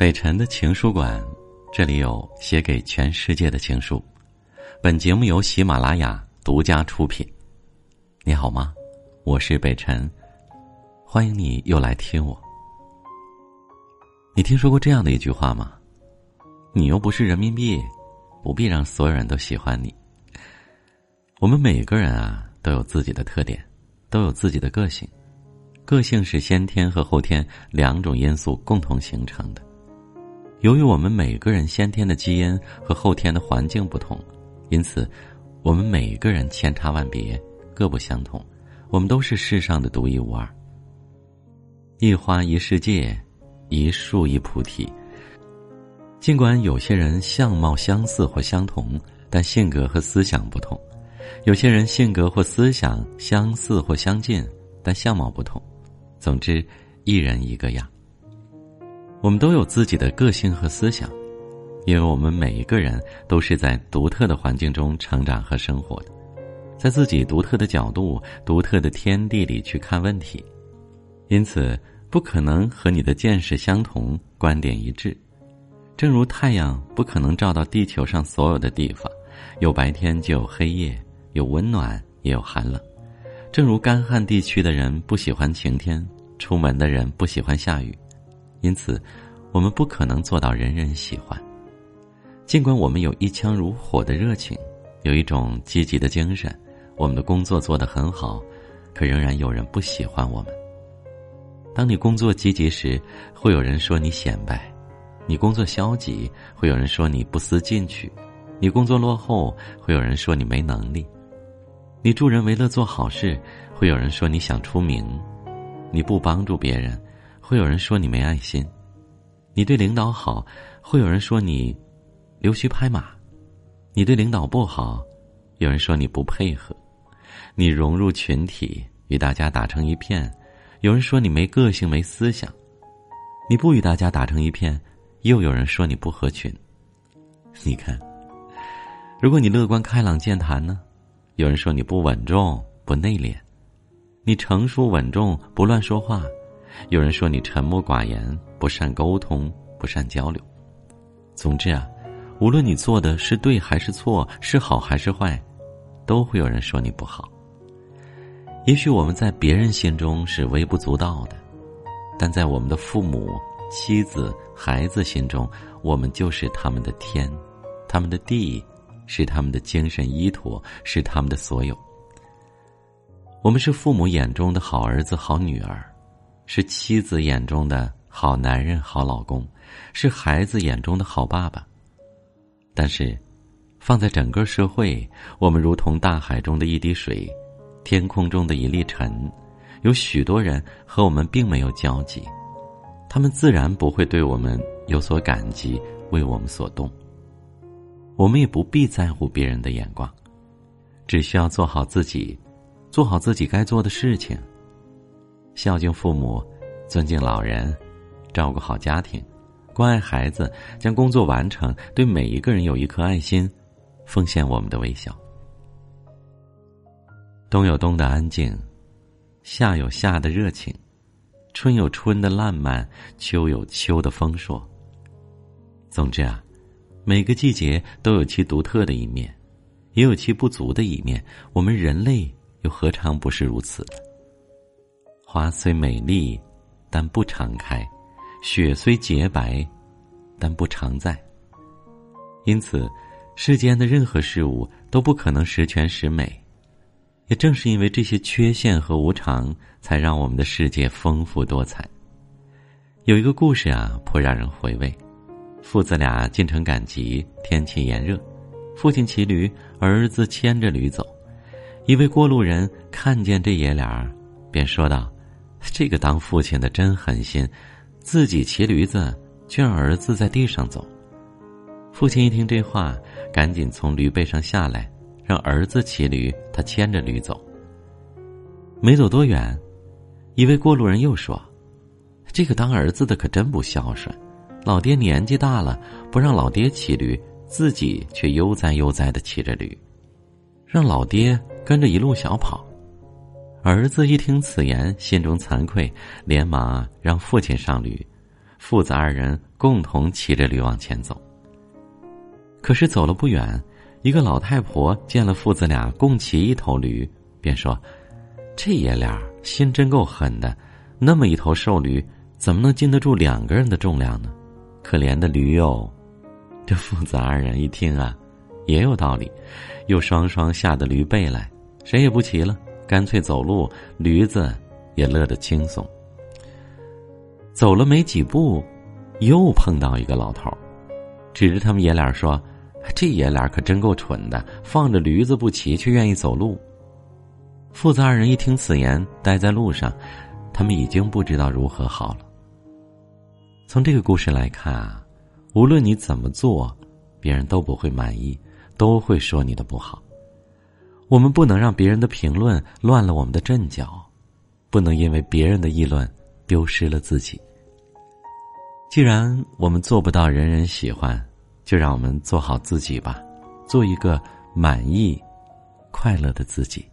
北辰的情书馆，这里有写给全世界的情书。本节目由喜马拉雅独家出品。你好吗？我是北辰，欢迎你又来听我。你听说过这样的一句话吗？你又不是人民币，不必让所有人都喜欢你。我们每个人啊，都有自己的特点，都有自己的个性。个性是先天和后天两种因素共同形成的。由于我们每个人先天的基因和后天的环境不同，因此，我们每个人千差万别，各不相同。我们都是世上的独一无二。一花一世界，一树一菩提。尽管有些人相貌相似或相同，但性格和思想不同；有些人性格或思想相似或相近，但相貌不同。总之，一人一个样。我们都有自己的个性和思想，因为我们每一个人都是在独特的环境中成长和生活的，在自己独特的角度、独特的天地里去看问题，因此不可能和你的见识相同、观点一致。正如太阳不可能照到地球上所有的地方，有白天就有黑夜，有温暖也有寒冷。正如干旱地区的人不喜欢晴天，出门的人不喜欢下雨。因此，我们不可能做到人人喜欢。尽管我们有一腔如火的热情，有一种积极的精神，我们的工作做得很好，可仍然有人不喜欢我们。当你工作积极时，会有人说你显摆；你工作消极，会有人说你不思进取；你工作落后，会有人说你没能力；你助人为乐做好事，会有人说你想出名；你不帮助别人。会有人说你没爱心，你对领导好，会有人说你溜须拍马；你对领导不好，有人说你不配合；你融入群体，与大家打成一片，有人说你没个性、没思想；你不与大家打成一片，又有人说你不合群。你看，如果你乐观开朗、健谈呢，有人说你不稳重、不内敛；你成熟稳重、不乱说话。有人说你沉默寡言，不善沟通，不善交流。总之啊，无论你做的是对还是错，是好还是坏，都会有人说你不好。也许我们在别人心中是微不足道的，但在我们的父母、妻子、孩子心中，我们就是他们的天，他们的地，是他们的精神依托，是他们的所有。我们是父母眼中的好儿子、好女儿。是妻子眼中的好男人、好老公，是孩子眼中的好爸爸。但是，放在整个社会，我们如同大海中的一滴水，天空中的一粒尘。有许多人和我们并没有交集，他们自然不会对我们有所感激，为我们所动。我们也不必在乎别人的眼光，只需要做好自己，做好自己该做的事情。孝敬父母，尊敬老人，照顾好家庭，关爱孩子，将工作完成，对每一个人有一颗爱心，奉献我们的微笑。冬有冬的安静，夏有夏的热情，春有春的烂漫，秋有秋的丰硕。总之啊，每个季节都有其独特的一面，也有其不足的一面。我们人类又何尝不是如此？花虽美丽，但不常开；雪虽洁白，但不常在。因此，世间的任何事物都不可能十全十美。也正是因为这些缺陷和无常，才让我们的世界丰富多彩。有一个故事啊，颇让人回味：父子俩进城赶集，天气炎热，父亲骑驴，儿子牵着驴走。一位过路人看见这爷俩，便说道。这个当父亲的真狠心，自己骑驴子，却让儿子在地上走。父亲一听这话，赶紧从驴背上下来，让儿子骑驴，他牵着驴走。没走多远，一位过路人又说：“这个当儿子的可真不孝顺，老爹年纪大了，不让老爹骑驴，自己却悠哉悠哉的骑着驴，让老爹跟着一路小跑。”儿子一听此言，心中惭愧，连忙让父亲上驴。父子二人共同骑着驴往前走。可是走了不远，一个老太婆见了父子俩共骑一头驴，便说：“这爷俩心真够狠的，那么一头瘦驴，怎么能经得住两个人的重量呢？可怜的驴哟！”这父子二人一听啊，也有道理，又双双下的驴背来，谁也不骑了，干脆走路，驴子也乐得轻松。走了没几步，又碰到一个老头，指着他们爷俩说。这爷俩可真够蠢的，放着驴子不骑，却愿意走路。父子二人一听此言，呆在路上，他们已经不知道如何好了。从这个故事来看啊，无论你怎么做，别人都不会满意，都会说你的不好。我们不能让别人的评论乱了我们的阵脚，不能因为别人的议论丢失了自己。既然我们做不到人人喜欢。就让我们做好自己吧，做一个满意、快乐的自己。